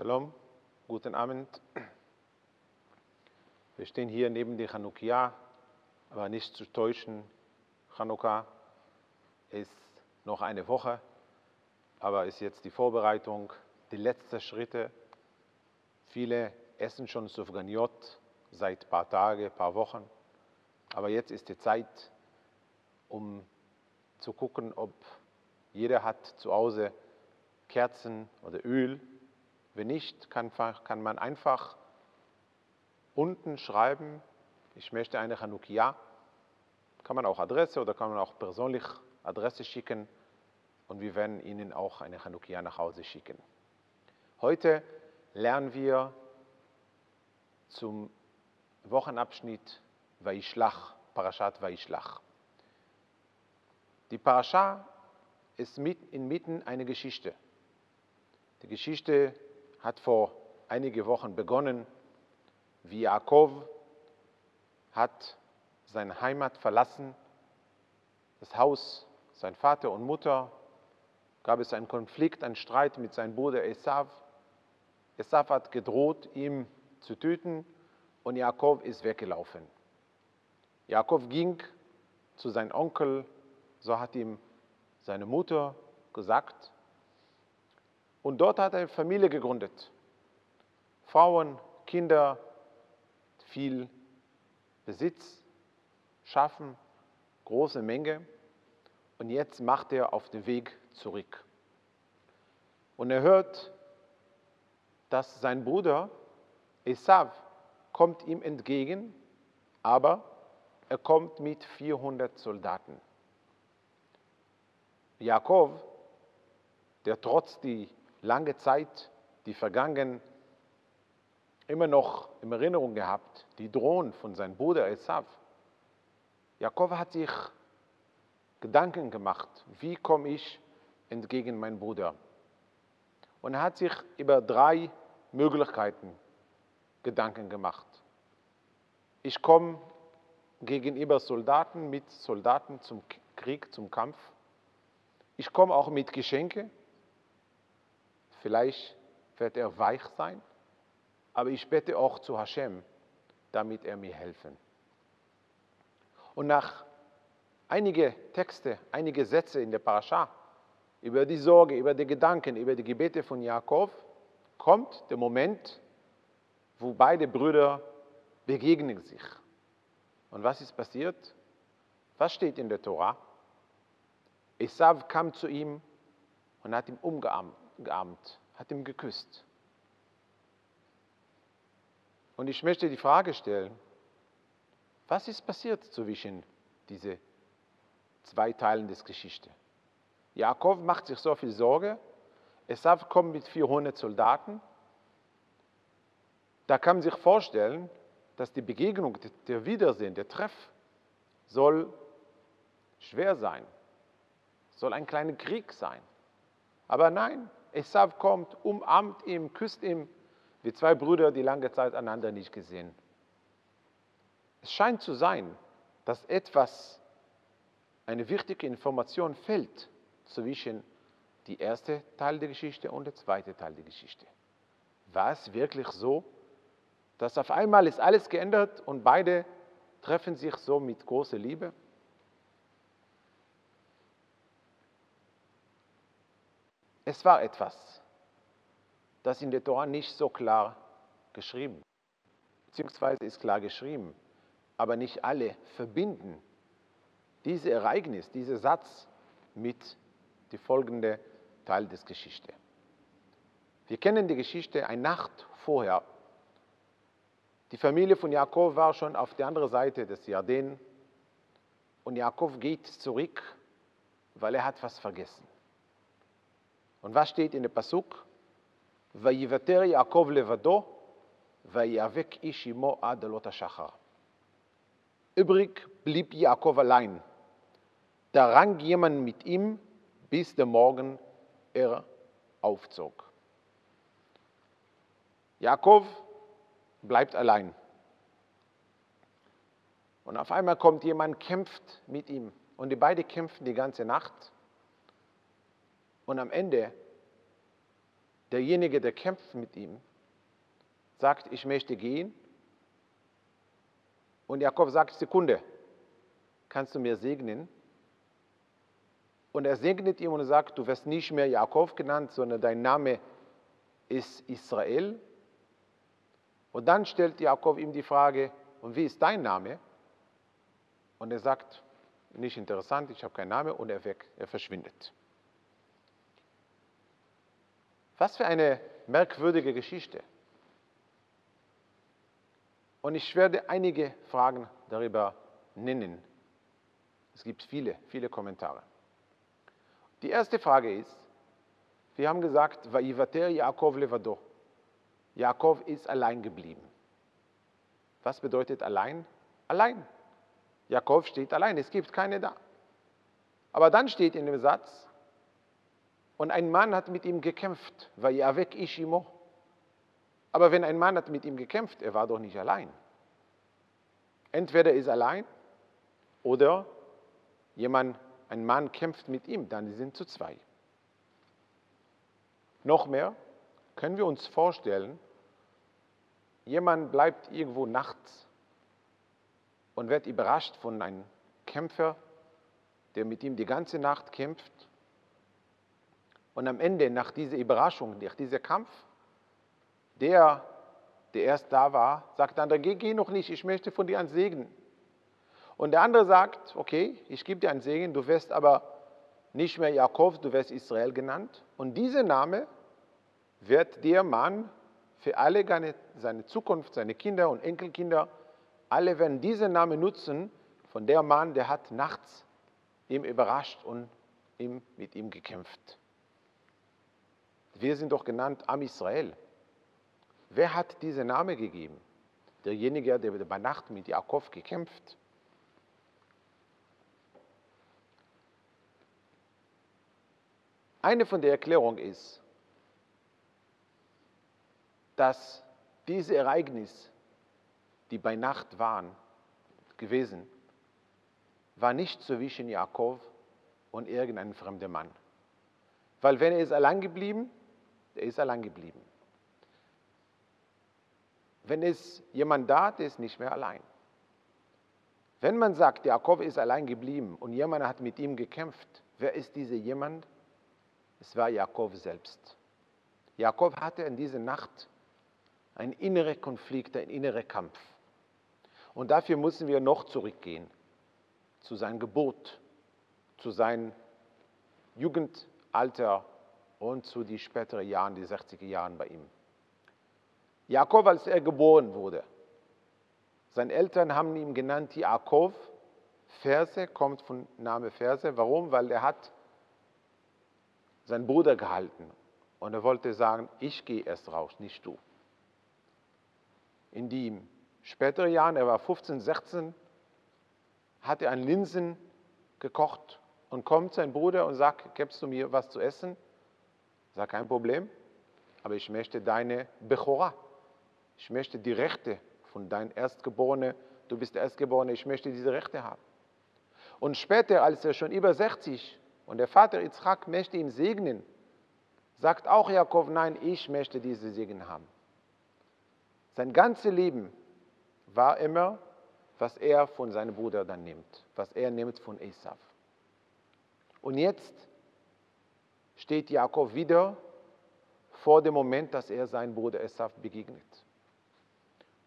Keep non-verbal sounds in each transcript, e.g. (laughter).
Shalom, guten Abend. Wir stehen hier neben der Chanukia, aber nicht zu täuschen. Chanukka ist noch eine Woche, aber ist jetzt die Vorbereitung, die letzten Schritte. Viele essen schon Sufganiot seit ein paar Tagen, ein paar Wochen, aber jetzt ist die Zeit, um zu gucken, ob jeder hat zu Hause Kerzen oder Öl. Wenn nicht, kann, kann man einfach unten schreiben, ich möchte eine Chanukia. Kann man auch Adresse oder kann man auch persönlich Adresse schicken und wir werden Ihnen auch eine Chanukia nach Hause schicken. Heute lernen wir zum Wochenabschnitt Vaishlach, Parashat Vaishlach. Die Parascha ist mit, inmitten eine Geschichte. Die Geschichte hat vor einigen Wochen begonnen, wie Jakob hat seine Heimat verlassen, das Haus, sein Vater und Mutter, gab es einen Konflikt, einen Streit mit seinem Bruder Esav. Esav hat gedroht, ihn zu töten und Jakob ist weggelaufen. Jakob ging zu seinem Onkel, so hat ihm seine Mutter gesagt. Und dort hat er eine Familie gegründet. Frauen, Kinder, viel Besitz, Schaffen, große Menge. Und jetzt macht er auf den Weg zurück. Und er hört, dass sein Bruder Esav kommt ihm entgegen, aber er kommt mit 400 Soldaten. Jakob, der trotz die lange Zeit, die vergangen, immer noch in Erinnerung gehabt, die Drohung von seinem Bruder Esav. Jakob hat sich Gedanken gemacht, wie komme ich entgegen meinem Bruder? Und er hat sich über drei Möglichkeiten Gedanken gemacht. Ich komme gegenüber Soldaten mit Soldaten zum Krieg, zum Kampf. Ich komme auch mit Geschenke. Vielleicht wird er weich sein, aber ich bete auch zu Hashem, damit er mir helfen. Und nach einige Texte, einige Sätze in der Parascha über die Sorge, über die Gedanken, über die Gebete von Jakob, kommt der Moment, wo beide Brüder begegnen sich. Und was ist passiert? Was steht in der Tora? Esav kam zu ihm und hat ihn umgearmt, hat ihn geküsst. Und ich möchte die Frage stellen, was ist passiert zwischen diese zwei Teilen des Geschichte? Jakob macht sich so viel Sorge, Esav kommt mit 400 Soldaten. Da kann man sich vorstellen, dass die Begegnung, der Wiedersehen, der Treff soll schwer sein soll ein kleiner Krieg sein. Aber nein, Esav kommt, umarmt ihn, küsst ihn, wie zwei Brüder, die lange Zeit einander nicht gesehen. Es scheint zu sein, dass etwas, eine wichtige Information fällt zwischen die erste Teil der Geschichte und der zweite Teil der Geschichte. War es wirklich so, dass auf einmal ist alles geändert und beide treffen sich so mit großer Liebe? Es war etwas, das in der Tora nicht so klar geschrieben, beziehungsweise ist klar geschrieben, aber nicht alle verbinden dieses Ereignis, diesen Satz mit dem folgenden Teil des Geschichte. Wir kennen die Geschichte eine Nacht vorher. Die Familie von Jakob war schon auf der anderen Seite des Jordan und Jakob geht zurück, weil er hat was vergessen. Und was steht in der Pasuk? ויוותר יעקב לבדו, ויאבק איש עמו עד עלות השחר. Übrig blieb Jakob allein. Da rang jemand mit ihm, bis der Morgen er aufzog. Jakob bleibt allein. Und auf einmal kommt jemand, kämpft mit ihm. Und die beiden kämpfen die ganze Nacht. Und am Ende derjenige, der kämpft mit ihm, sagt, ich möchte gehen. Und Jakob sagt, Sekunde, kannst du mir segnen? Und er segnet ihm und sagt, du wirst nicht mehr Jakob genannt, sondern dein Name ist Israel. Und dann stellt Jakob ihm die Frage, und wie ist dein Name? Und er sagt, nicht interessant, ich habe keinen Namen und er weg, er verschwindet. Was für eine merkwürdige Geschichte. Und ich werde einige Fragen darüber nennen. Es gibt viele, viele Kommentare. Die erste Frage ist, wir haben gesagt, Yaakov levado. Jakob ist allein geblieben. Was bedeutet allein? Allein. Jakob steht allein, es gibt keine da. Aber dann steht in dem Satz, und ein Mann hat mit ihm gekämpft, Vayavek Ishimo. Aber wenn ein Mann hat mit ihm gekämpft, er war doch nicht allein. Entweder ist allein oder jemand, ein Mann kämpft mit ihm, dann sind zu zwei. Noch mehr können wir uns vorstellen, jemand bleibt irgendwo nachts und wird überrascht von einem Kämpfer, der mit ihm die ganze Nacht kämpft. Und am Ende, nach dieser Überraschung, nach diesem Kampf, der, der erst da war, sagt der andere, geh, geh noch nicht, ich möchte von dir einen Segen. Und der andere sagt, okay, ich gebe dir einen Segen, du wirst aber nicht mehr Jakob, du wirst Israel genannt. Und dieser Name wird der Mann für alle seine Zukunft, seine Kinder und Enkelkinder, alle werden diesen Namen nutzen von der Mann, der hat nachts ihm überrascht und ihm, mit ihm gekämpft. Wir sind doch genannt Am Israel. Wer hat diesen Namen gegeben? Derjenige, der bei Nacht mit Jakob gekämpft Eine von der Erklärungen ist, dass diese Ereignisse, die bei Nacht waren, gewesen, war nicht zwischen Jakob und irgendeinem fremden Mann. Weil wenn er ist allein geblieben, der ist allein geblieben. Wenn es jemand da, der ist nicht mehr allein. Wenn man sagt, Jakob ist allein geblieben und jemand hat mit ihm gekämpft, wer ist dieser jemand? Es war Jakob selbst. Jakob hatte in dieser Nacht einen inneren Konflikt, einen inneren Kampf. Und dafür müssen wir noch zurückgehen zu seinem Gebot, zu seinem Jugendalter und zu den späteren Jahren, die 60er Jahren bei ihm. Jakob, als er geboren wurde, seine Eltern haben ihn genannt Jakob. Verse kommt von Name Verse. Warum? Weil er hat seinen Bruder gehalten und er wollte sagen, ich gehe erst raus, nicht du. In die späteren Jahren, er war 15, 16, hat er an Linsen gekocht und kommt sein Bruder und sagt, gibst du mir was zu essen? Sag kein Problem, aber ich möchte deine Bechora, ich möchte die Rechte von deinem Erstgeborenen, du bist der Erstgeborene, ich möchte diese Rechte haben. Und später, als er schon über 60 und der Vater Yitzchak möchte ihn segnen, sagt auch Jakob, nein, ich möchte diese Segen haben. Sein ganzes Leben war immer, was er von seinem Bruder dann nimmt, was er nimmt von Esau. Und jetzt steht Jakob wieder vor dem Moment, dass er seinem Bruder Esau begegnet.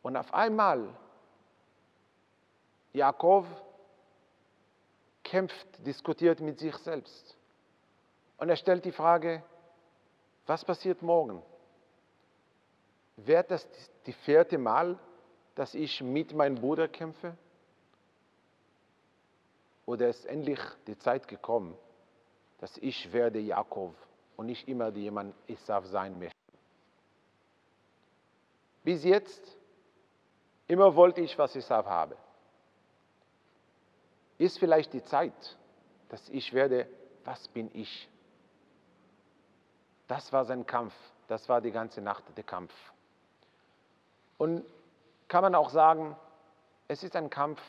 Und auf einmal, Jakob kämpft, diskutiert mit sich selbst. Und er stellt die Frage, was passiert morgen? Wird das die vierte Mal, dass ich mit meinem Bruder kämpfe? Oder ist endlich die Zeit gekommen, dass ich werde Jakob und nicht immer jemand Esau sein möchte? Bis jetzt, immer wollte ich, was Esau habe ist vielleicht die Zeit, dass ich werde, was bin ich? Das war sein Kampf, das war die ganze Nacht der Kampf. Und kann man auch sagen, es ist ein Kampf,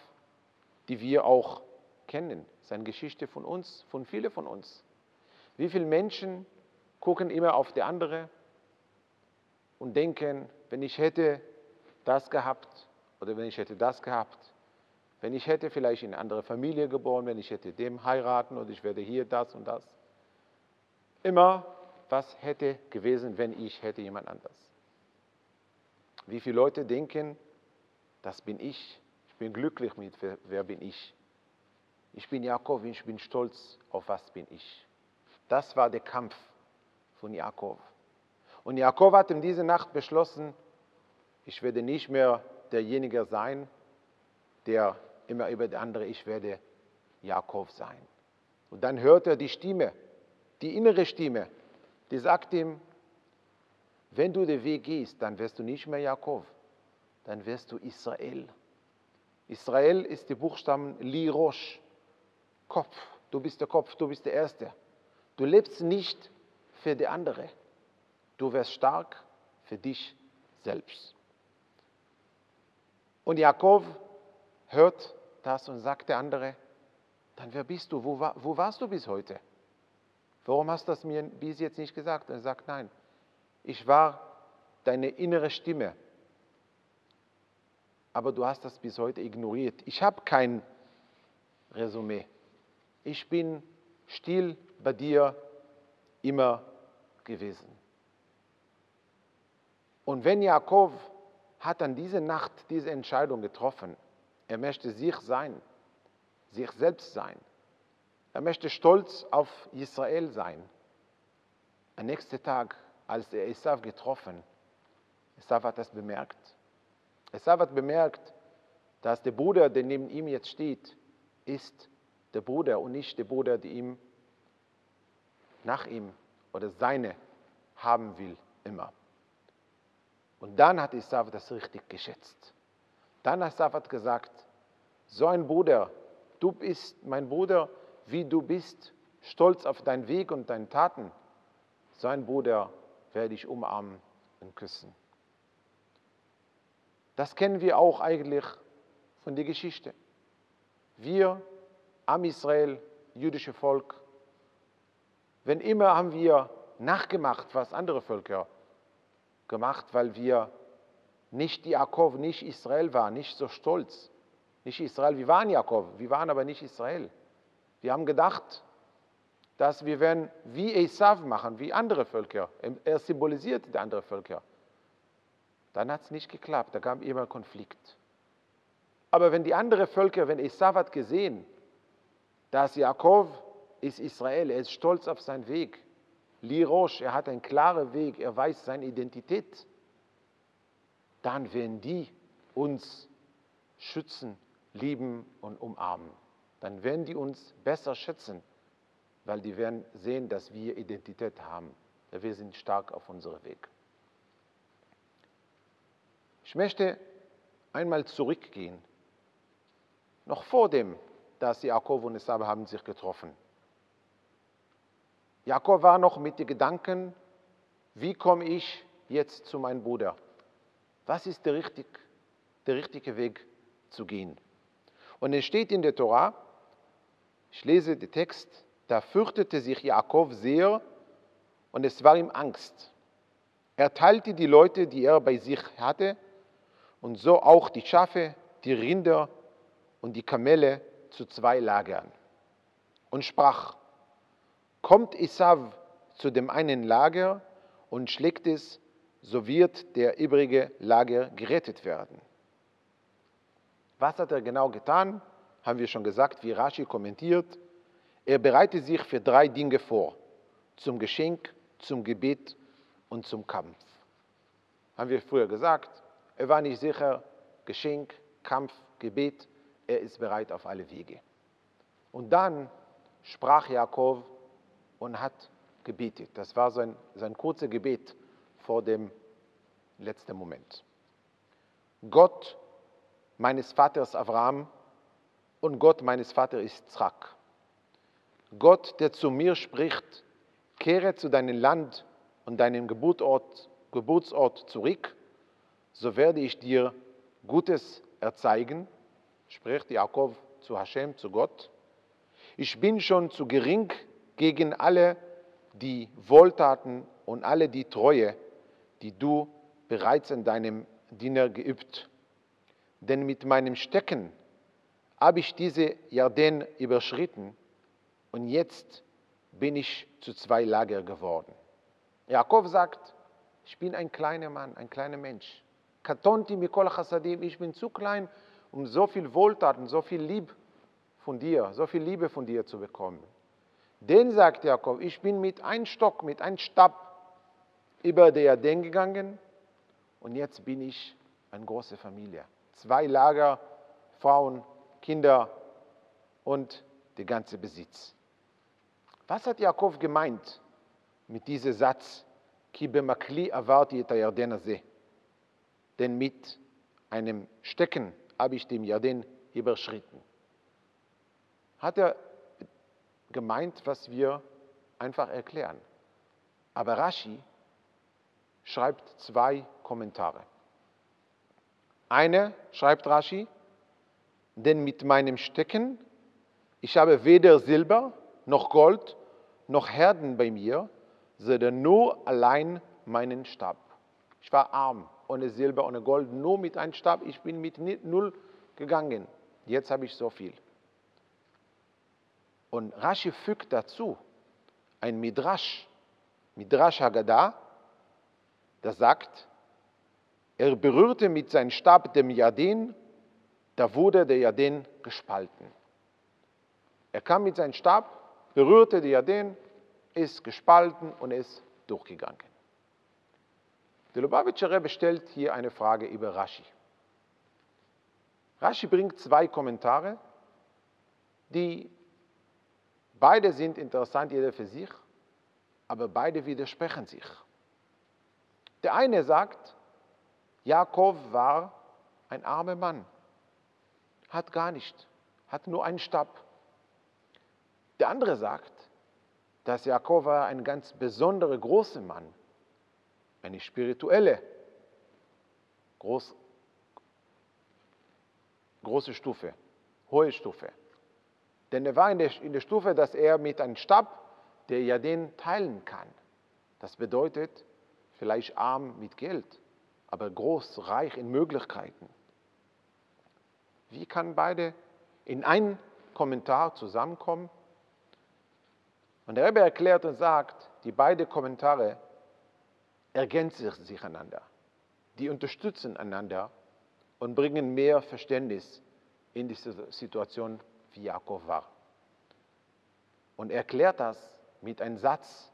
die wir auch kennen. Es ist eine Geschichte von uns, von vielen von uns. Wie viele Menschen gucken immer auf die andere und denken, wenn ich hätte das gehabt oder wenn ich hätte das gehabt, wenn ich hätte vielleicht in eine andere Familie geboren, wenn ich hätte dem heiraten oder ich werde hier das und das. Immer, was hätte gewesen, wenn ich hätte jemand anders. Wie viele Leute denken, das bin ich, ich bin glücklich mit, wer, wer bin ich. Ich bin Jakob, ich bin stolz auf was bin ich. Das war der Kampf von Jakob. Und Jakob hat in dieser Nacht beschlossen, ich werde nicht mehr derjenige sein, der immer über die andere, ich werde Jakob sein. Und dann hört er die Stimme, die innere Stimme, die sagt ihm, wenn du den Weg gehst, dann wirst du nicht mehr Jakob, dann wirst du Israel. Israel ist die Buchstaben Lirosh, Kopf. Du bist der Kopf, du bist der Erste. Du lebst nicht für die andere. Du wirst stark für dich selbst. Und Jakob hört das und sagt der andere, dann wer bist du? Wo, wo warst du bis heute? Warum hast du das mir bis jetzt nicht gesagt? Und er sagt, nein, ich war deine innere Stimme, aber du hast das bis heute ignoriert. Ich habe kein Resümee. Ich bin still bei dir immer gewesen. Und wenn Jakob hat an diese Nacht diese Entscheidung getroffen, er möchte sich sein, sich selbst sein. Er möchte stolz auf Israel sein. Am nächsten Tag, als er Esau getroffen, Esau hat das bemerkt. Esau hat bemerkt, dass der Bruder, der neben ihm jetzt steht, ist der Bruder und nicht der Bruder, der ihm nach ihm oder seine haben will, immer. Und dann hat Esau das richtig geschätzt. Dann hat Esau gesagt, so ein Bruder, du bist mein Bruder, wie du bist, stolz auf deinen Weg und deine Taten. So ein Bruder werde ich umarmen und küssen. Das kennen wir auch eigentlich von der Geschichte. Wir, am Israel, jüdische Volk, wenn immer haben wir nachgemacht, was andere Völker gemacht, weil wir nicht Jakob, nicht Israel waren, nicht so stolz. Nicht Israel, wir waren Jakob, wir waren aber nicht Israel. Wir haben gedacht, dass wir werden wie Esav machen, wie andere Völker. Er symbolisiert die anderen Völker. Dann hat es nicht geklappt, da gab es immer Konflikt. Aber wenn die anderen Völker, wenn Esav hat gesehen, dass Jakob ist Israel, er ist stolz auf seinen Weg, Lirosh, er hat einen klaren Weg, er weiß seine Identität, dann werden die uns schützen, lieben und umarmen. Dann werden die uns besser schätzen, weil die werden sehen, dass wir Identität haben. Wir sind stark auf unserem Weg. Ich möchte einmal zurückgehen, noch vor dem, dass Jakob und Esau haben sich getroffen. Jakob war noch mit den Gedanken, wie komme ich jetzt zu meinem Bruder? Was ist der, richtig, der richtige Weg zu gehen? Und es steht in der Tora, ich lese den Text, da fürchtete sich Jakob sehr und es war ihm Angst. Er teilte die Leute, die er bei sich hatte, und so auch die Schafe, die Rinder und die Kamele zu zwei Lagern und sprach, kommt Isav zu dem einen Lager und schlägt es, so wird der übrige Lager gerettet werden. Was hat er genau getan? Haben wir schon gesagt, wie Rashi kommentiert. Er bereitet sich für drei Dinge vor. Zum Geschenk, zum Gebet und zum Kampf. Haben wir früher gesagt, er war nicht sicher, Geschenk, Kampf, Gebet, er ist bereit auf alle Wege. Und dann sprach Jakob und hat gebetet. Das war sein, sein kurzes Gebet vor dem letzten Moment. Gott meines Vaters Abraham und Gott meines Vaters Isaac. Gott, der zu mir spricht, kehre zu deinem Land und deinem Geburtsort, Geburtsort zurück, so werde ich dir Gutes erzeigen, spricht Jakob zu Hashem, zu Gott. Ich bin schon zu gering gegen alle die Wohltaten und alle die Treue, die du bereits an deinem Diener geübt. Denn mit meinem Stecken habe ich diese Jordan überschritten und jetzt bin ich zu zwei Lager geworden. Jakob sagt, ich bin ein kleiner Mann, ein kleiner Mensch. Katonti mikol chassadim, ich bin zu klein, um so viel Wohltaten, so viel Liebe von dir, so viel Liebe von dir zu bekommen. Den sagt Jakob, ich bin mit einem Stock, mit einem Stab über der Jordan gegangen und jetzt bin ich eine große Familie. Zwei Lager, Frauen, Kinder und der ganze Besitz. Was hat Jakob gemeint mit diesem Satz? Denn mit einem Stecken habe ich den Jordan überschritten. Hat er gemeint, was wir einfach erklären. Aber Rashi schreibt zwei Kommentare. Eine schreibt Rashi, denn mit meinem Stecken, ich habe weder Silber noch Gold noch Herden bei mir, sondern nur allein meinen Stab. Ich war arm, ohne Silber, ohne Gold, nur mit einem Stab. Ich bin mit null gegangen. Jetzt habe ich so viel. Und Rashi fügt dazu ein Midrash, Midrash Haggadah, das sagt, er berührte mit seinem Stab dem Jardin, da wurde der Jardin gespalten. Er kam mit seinem Stab, berührte den Jardin, ist gespalten und ist durchgegangen. Der Lubavitcher Rebbe stellt hier eine Frage über Rashi. Rashi bringt zwei Kommentare, die Beide sind interessant, jeder für sich, aber beide widersprechen sich. Der eine sagt, Jakob war ein armer Mann, hat gar nicht, hat nur einen Stab. Der andere sagt, dass Jakob war ein ganz besonderer großer Mann, eine spirituelle groß, große Stufe, hohe Stufe. Denn er war in der, in der Stufe, dass er mit einem Stab, der ja den teilen kann. Das bedeutet vielleicht arm mit Geld, aber groß, reich in Möglichkeiten. Wie kann beide in einen Kommentar zusammenkommen? Und der Rebbe erklärt und sagt, die beiden Kommentare ergänzen sich einander. Die unterstützen einander und bringen mehr Verständnis in diese Situation wie Jakob war. Und er erklärt das mit einem Satz,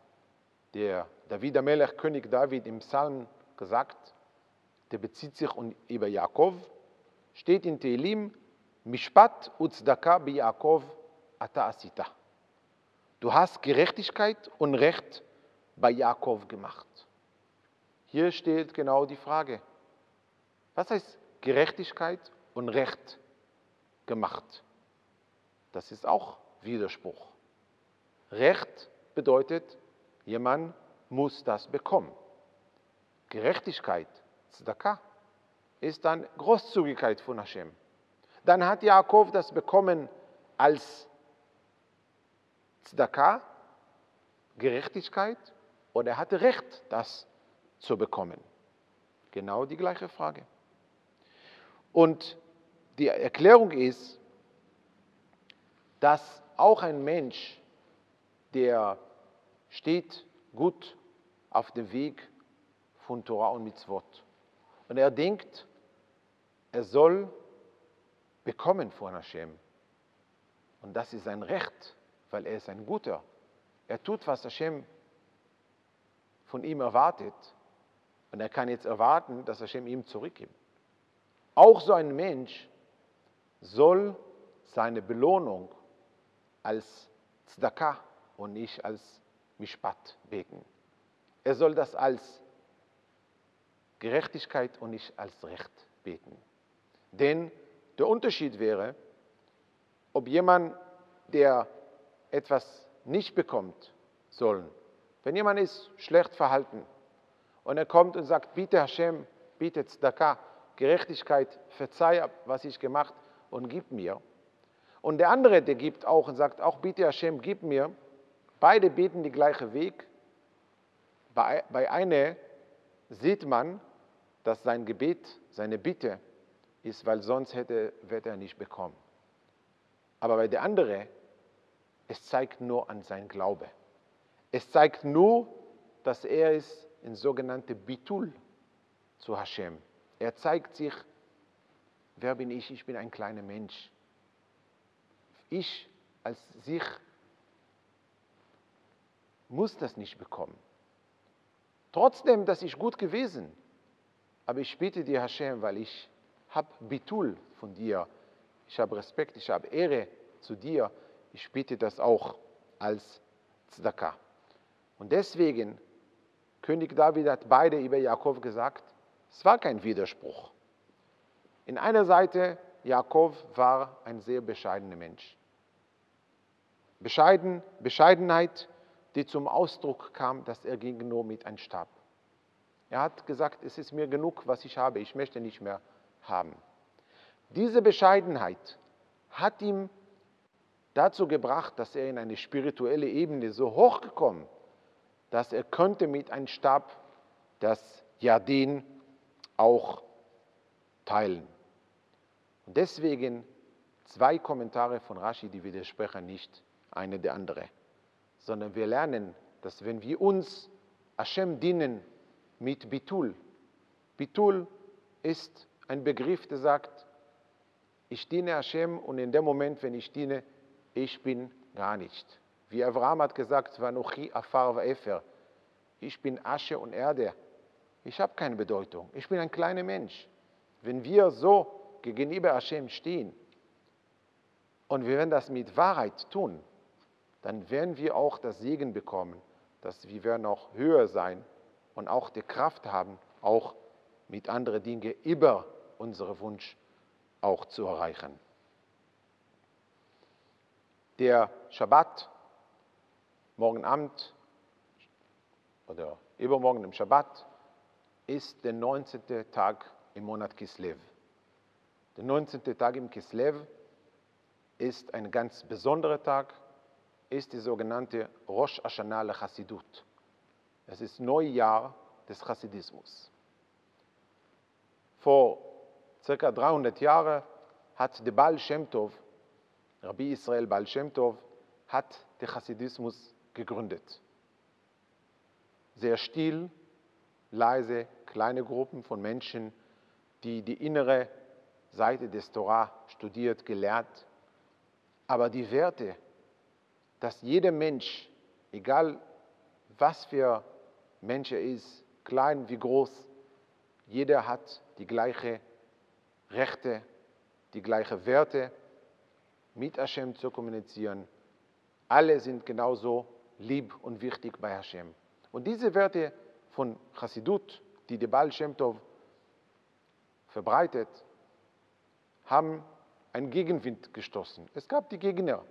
der David Melech, König David im Psalm gesagt, der bezieht sich über Jakob, steht in Tehillim, Mishpat uzdaka bi Jakob ata asita. Du hast Gerechtigkeit und Recht bei Jakob gemacht. Hier steht genau die Frage, was heißt Gerechtigkeit und Recht gemacht? Das ist auch Widerspruch. Recht bedeutet, jemand muss das bekommen. Gerechtigkeit, Tzedakah, ist dann Großzügigkeit von Hashem. Dann hat Jakob das bekommen als Tzedakah, Gerechtigkeit, oder er hatte Recht, das zu bekommen. Genau die gleiche Frage. Und die Erklärung ist, dass auch ein Mensch, der steht gut auf dem Weg von Torah und Mitzvot und er denkt, er soll bekommen von Hashem. Und das ist sein Recht, weil er ist ein Guter. Er tut, was Hashem von ihm erwartet. Und er kann jetzt erwarten, dass Hashem ihm zurückgibt. Auch so ein Mensch soll seine Belohnung als Tzedakah und nicht als Mishpat beten. Er soll das als Gerechtigkeit und nicht als Recht beten. Denn der Unterschied wäre, ob jemand, der etwas nicht bekommt, sollen. Wenn jemand ist schlecht verhalten und er kommt und sagt, bitte Hashem, bitte Tzedakah, Gerechtigkeit, verzeih, was ich gemacht und gib mir, und der andere, der gibt auch und sagt, auch bitte Hashem, gib mir. Beide beten den gleichen Weg. Bei, bei einer sieht man, dass sein Gebet, seine Bitte ist, weil sonst hätte, wird er nicht bekommen. Aber bei der andere, es zeigt nur an sein Glaube. Es zeigt nur, dass er ist in sogenannte Bitul zu Hashem. Er zeigt sich, wer bin ich? Ich bin ein kleiner Mensch. Ich als sich muss das nicht bekommen. Trotzdem, dass ich gut gewesen, aber ich bitte dir, Hashem, weil ich habe Bitul von dir, ich habe Respekt, ich habe Ehre zu dir, ich bitte das auch als Tzedakah. Und deswegen, König David hat beide über Jakob gesagt, es war kein Widerspruch. In einer Seite, Jakob war ein sehr bescheidener Mensch. Bescheiden, Bescheidenheit, die zum Ausdruck kam, dass er ging nur mit einem Stab. Er hat gesagt, es ist mir genug, was ich habe, ich möchte nicht mehr haben. Diese Bescheidenheit hat ihm dazu gebracht, dass er in eine spirituelle Ebene so hochgekommen, dass er könnte mit einem Stab das Jardin auch teilen. Und deswegen zwei Kommentare von Rashi, die widersprechen nicht eine der andere, sondern wir lernen, dass wenn wir uns Hashem dienen mit Bitul, Bitul ist ein Begriff, der sagt, ich diene Hashem und in dem Moment, wenn ich diene, ich bin gar nicht. Wie Abraham hat gesagt, ich bin Asche und Erde. Ich habe keine Bedeutung. Ich bin ein kleiner Mensch. Wenn wir so gegenüber Hashem stehen und wir werden das mit Wahrheit tun, dann werden wir auch das Segen bekommen, dass wir werden auch höher sein und auch die Kraft haben, auch mit anderen Dingen über unsere Wunsch auch zu erreichen. Der Schabbat, morgen Abend oder übermorgen im Schabbat, ist der 19. Tag im Monat Kislev. Der 19. Tag im Kislev ist ein ganz besonderer Tag, ist die sogenannte Rosh Hashanah Chassidut. Es ist Neujahr des Chassidismus. Vor circa 300 Jahren hat der Baal Shem Tov, Rabbi Israel Baal Shem Tov, hat den Chassidismus gegründet. Sehr still, leise, kleine Gruppen von Menschen, die die innere Seite des Torah studiert, gelehrt, aber die Werte, dass jeder Mensch, egal was für Mensch er ist, klein wie groß, jeder hat die gleiche Rechte, die gleichen Werte, mit Hashem zu kommunizieren. Alle sind genauso lieb und wichtig bei Hashem. Und diese Werte von Chassidut, die der Baal Shem Tov verbreitet, haben einen Gegenwind gestoßen. Es gab die Gegner,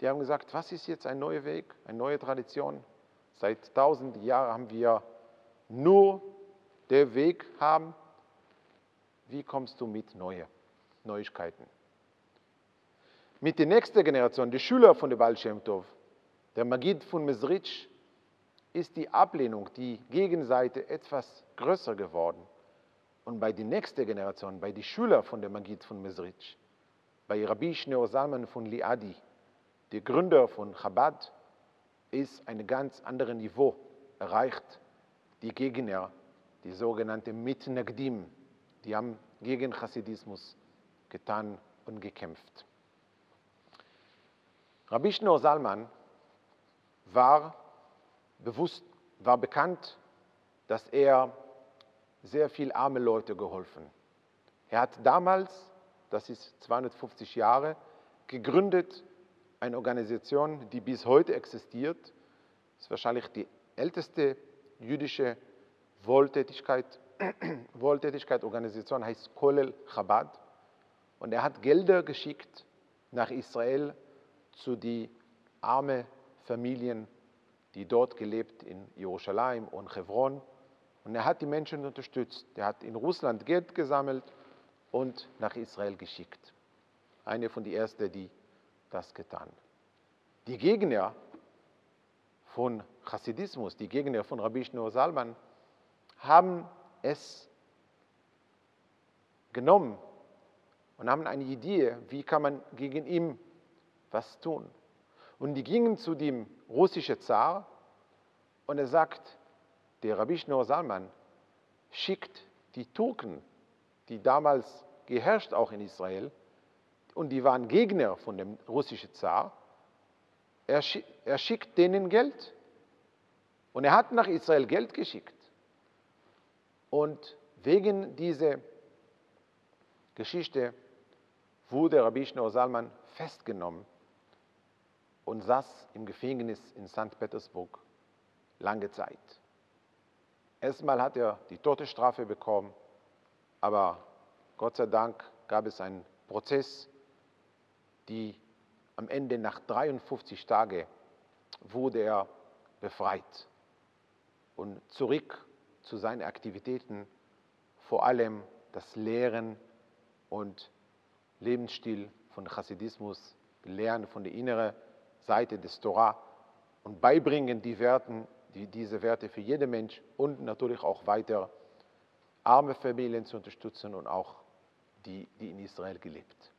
die haben gesagt, was ist jetzt ein neuer Weg, eine neue Tradition? Seit tausend Jahren haben wir nur den Weg haben. Wie kommst du mit neuen Neuigkeiten? Mit der nächsten Generation, die Schüler von der Baal Shem Tov, der Magid von Mesrich, ist die Ablehnung, die Gegenseite etwas größer geworden. Und bei der nächsten Generation, bei den Schülern von der Magid von Mesrich, bei Rabbi Shneur Salman von Liadi, der Gründer von Chabad, ist ein ganz anderes Niveau erreicht. Die Gegner, die sogenannten Mitnagdim, die haben gegen Chassidismus getan und gekämpft. Rabbi Shneur Salman war bewusst, war bekannt, dass er sehr viel arme Leute geholfen. Er hat damals, das ist 250 Jahre, gegründet eine Organisation, die bis heute existiert. Das ist wahrscheinlich die älteste jüdische Wohltätigkeit, (clears throat) Wohltätigkeit Organisation, heißt Kolel Chabad. Und er hat Gelder geschickt nach Israel zu den armen Familien, die dort gelebt in Jerusalem und Hebron. Und er hat die Menschen unterstützt. Er hat in Russland Geld gesammelt und nach Israel geschickt. Eine von den ersten, die das getan. Die Gegner von Chassidismus, die Gegner von Rabbi Shneur Salman, haben es genommen und haben eine Idee, wie kann man gegen ihn was tun. Und die gingen zu dem russischen Zar und er sagt, der Rabbi Schnur Salman schickt die Turken, die damals geherrscht auch in Israel, und die waren Gegner von dem russischen Zar, er, er schickt denen Geld. Und er hat nach Israel Geld geschickt. Und wegen dieser Geschichte wurde Rabbi Schnur Salman festgenommen und saß im Gefängnis in St. Petersburg lange Zeit. Erstmal hat er die Todesstrafe bekommen, aber Gott sei Dank gab es einen Prozess, die am Ende nach 53 Tagen wurde er befreit und zurück zu seinen Aktivitäten, vor allem das Lehren und Lebensstil von Hasidismus, Lernen von der inneren Seite des Torah und beibringen die Werten, die, diese Werte für jeden Mensch und natürlich auch weiter arme Familien zu unterstützen und auch die, die in Israel gelebt.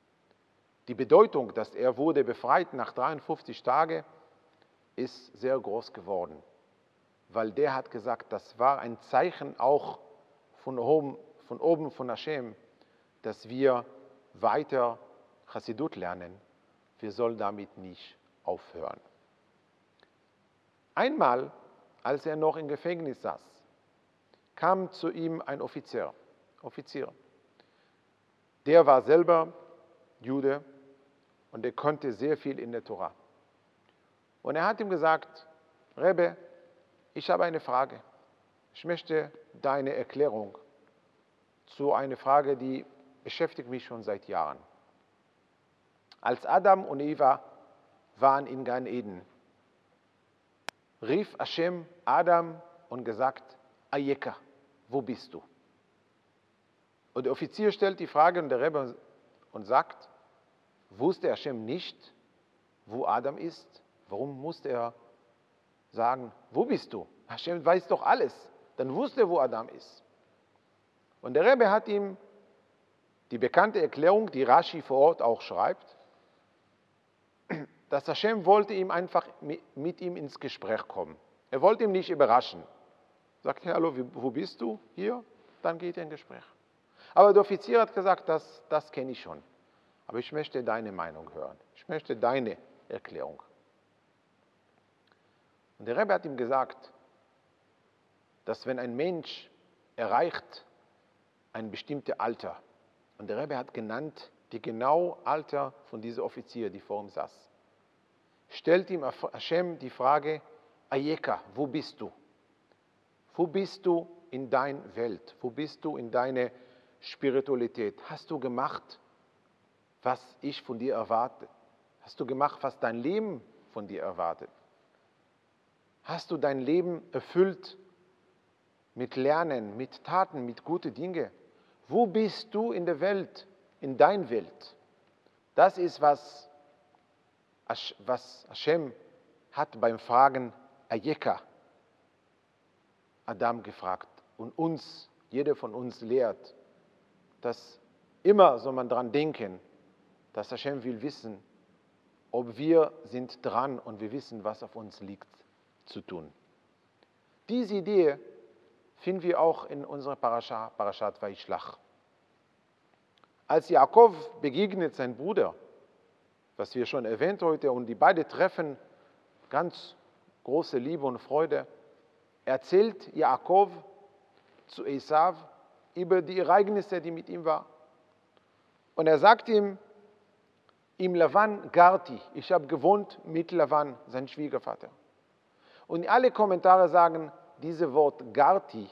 Die Bedeutung, dass er wurde befreit nach 53 Tagen, ist sehr groß geworden, weil der hat gesagt, das war ein Zeichen auch von oben, von, oben, von Hashem, dass wir weiter Chassidut lernen. Wir sollen damit nicht aufhören. Einmal, als er noch im Gefängnis saß, kam zu ihm ein Offizier, Offizier. Der war selber Jude und er konnte sehr viel in der Tora. Und er hat ihm gesagt, Rebbe, ich habe eine Frage. Ich möchte deine Erklärung zu einer Frage, die beschäftigt mich schon seit Jahren. Als Adam und Eva waren in Gan Eden, rief Hashem Adam und gesagt, Ayeka, wo bist du? Und der Offizier stellt die Frage und der Rebbe und sagt, wusste Hashem nicht, wo Adam ist? Warum musste er sagen, wo bist du? Hashem weiß doch alles. Dann wusste er, wo Adam ist. Und der Rebbe hat ihm die bekannte Erklärung, die Rashi vor Ort auch schreibt, dass Hashem wollte ihm einfach mit ihm ins Gespräch kommen. Er wollte ihn nicht überraschen. Sagt, er, hallo, wo bist du? Hier? Dann geht er in Gespräch. Aber der Offizier hat gesagt, das, das kenne ich schon. Aber ich möchte deine Meinung hören. Ich möchte deine Erklärung. Und der Rebbe hat ihm gesagt, dass wenn ein Mensch erreicht ein bestimmtes Alter, und der Rebbe hat genannt die genaue Alter von diesem Offizier, die vor ihm saß stellt ihm Hashem die Frage, Ayeka, wo bist du? Wo bist du in deiner Welt? Wo bist du in deiner Spiritualität? Hast du gemacht, was ich von dir erwarte? Hast du gemacht, was dein Leben von dir erwartet? Hast du dein Leben erfüllt mit Lernen, mit Taten, mit guten Dingen? Wo bist du in der Welt, in deiner Welt? Das ist, was was Hashem hat beim Fragen Ayeka Adam gefragt und uns, jeder von uns lehrt, dass immer soll man daran denken, dass Hashem will wissen, ob wir sind dran und wir wissen, was auf uns liegt, zu tun. Diese Idee finden wir auch in unserer Parashat, Parashat Vaishlach. Als Jakob begegnet sein Bruder, was wir schon erwähnt heute, und die beiden treffen ganz große Liebe und Freude, erzählt Jakob zu Esav über die Ereignisse, die mit ihm waren. Und er sagt ihm, im Lavan Garti, ich habe gewohnt mit Lavan, sein Schwiegervater. Und alle Kommentare sagen, dieses Wort Garti,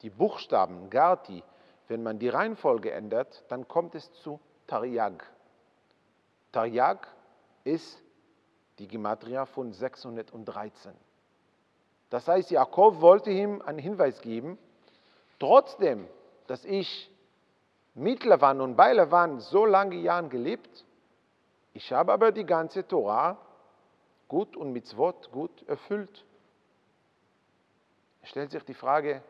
die Buchstaben Garti, wenn man die Reihenfolge ändert, dann kommt es zu Tariag. Taryag ist die Gematria von 613. Das heißt, Jakob wollte ihm einen Hinweis geben, trotzdem, dass ich mit Lavan und bei Lavan so lange Jahre gelebt, ich habe aber die ganze Torah gut und mit Wort gut erfüllt. Es stellt sich die Frage,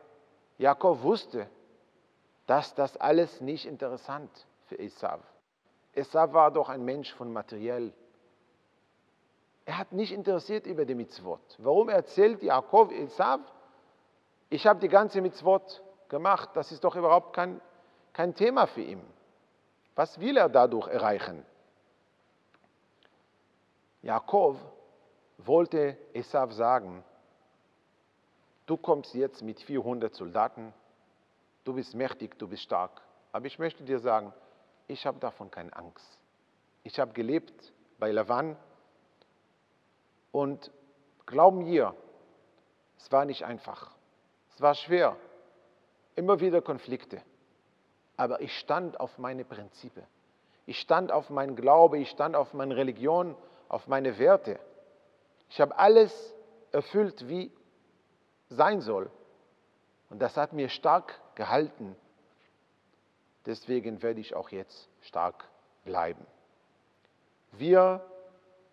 Jakob wusste, dass das alles nicht interessant für Esav. Esav war doch ein Mensch von materiell. Er hat nicht interessiert über die Mitzvot. Warum erzählt Jakob Esav, ich habe die ganze Mitzvot gemacht, das ist doch überhaupt kein, kein Thema für ihn. Was will er dadurch erreichen? Jakob wollte Esav sagen, du kommst jetzt mit 400 Soldaten, du bist mächtig, du bist stark. Aber ich möchte dir sagen, ich habe davon keine Angst. Ich habe gelebt bei Lavan und glauben mir, es war nicht einfach. Es war schwer. Immer wieder Konflikte. Aber ich stand auf meine Prinzipien. Ich stand auf meinen Glaube, ich stand auf meine Religion, auf meine Werte. Ich habe alles erfüllt, wie sein soll. Und das hat mir stark gehalten. Deswegen werde ich auch jetzt stark bleiben. Wir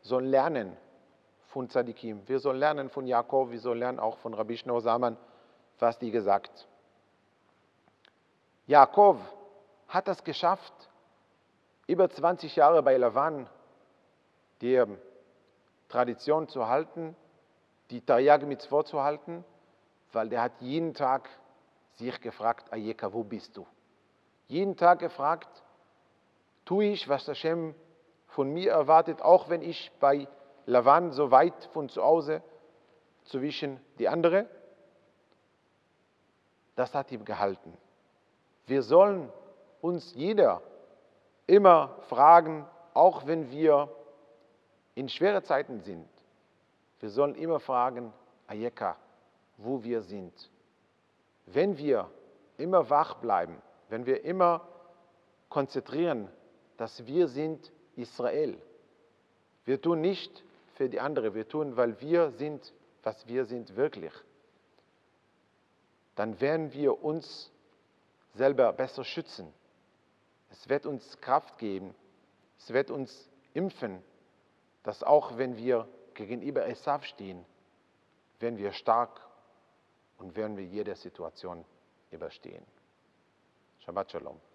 sollen lernen von Tzadikim, wir sollen lernen von Jakob, wir sollen lernen auch von Rabbi Schnor Saman, was die gesagt. Jakob hat es geschafft, über 20 Jahre bei Lavan die Tradition zu halten, die Taryag Mitzvot zu weil der hat jeden Tag sich gefragt, Ayeka, wo bist du? Jeden Tag gefragt, tue ich, was Hashem von mir erwartet, auch wenn ich bei Lavan so weit von zu Hause zwischen die andere? Das hat ihm gehalten. Wir sollen uns jeder immer fragen, auch wenn wir in schwere Zeiten sind. Wir sollen immer fragen, Ayeka, wo wir sind. Wenn wir immer wach bleiben, wenn wir immer konzentrieren, dass wir sind Israel. Wir tun nicht für die andere, wir tun, weil wir sind, was wir sind wirklich. Dann werden wir uns selber besser schützen. Es wird uns Kraft geben. Es wird uns impfen, dass auch wenn wir gegenüber Esav stehen, werden wir stark und werden wir jede Situation überstehen. Shabbat Shalom.